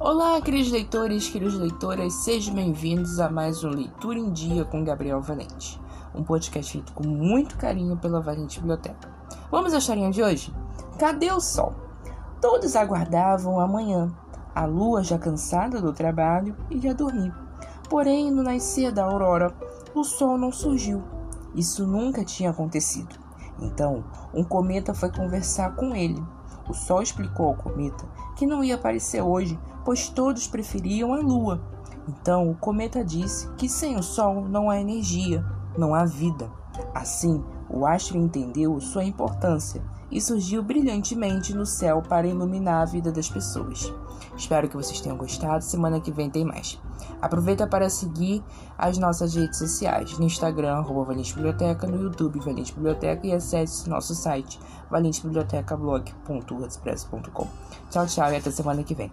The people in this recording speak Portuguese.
Olá, queridos leitores, queridas leitoras, sejam bem-vindos a mais um Leitura em Dia com Gabriel Valente, um podcast feito com muito carinho pela Valente Biblioteca. Vamos à historinha de hoje? Cadê o sol? Todos aguardavam a manhã. A lua, já cansada do trabalho, ia dormir. Porém, no nascer da aurora, o sol não surgiu. Isso nunca tinha acontecido. Então, um cometa foi conversar com ele. O sol explicou ao cometa que não ia aparecer hoje, pois todos preferiam a lua. Então, o cometa disse que sem o sol não há energia, não há vida. Assim, o astro entendeu sua importância e surgiu brilhantemente no céu para iluminar a vida das pessoas. Espero que vocês tenham gostado. Semana que vem tem mais. Aproveita para seguir as nossas redes sociais, no Instagram, arroba Valente Biblioteca, no YouTube, Valente Biblioteca, e acesse nosso site, valentebibliotecablog.wordpress.com. Tchau, tchau e até semana que vem.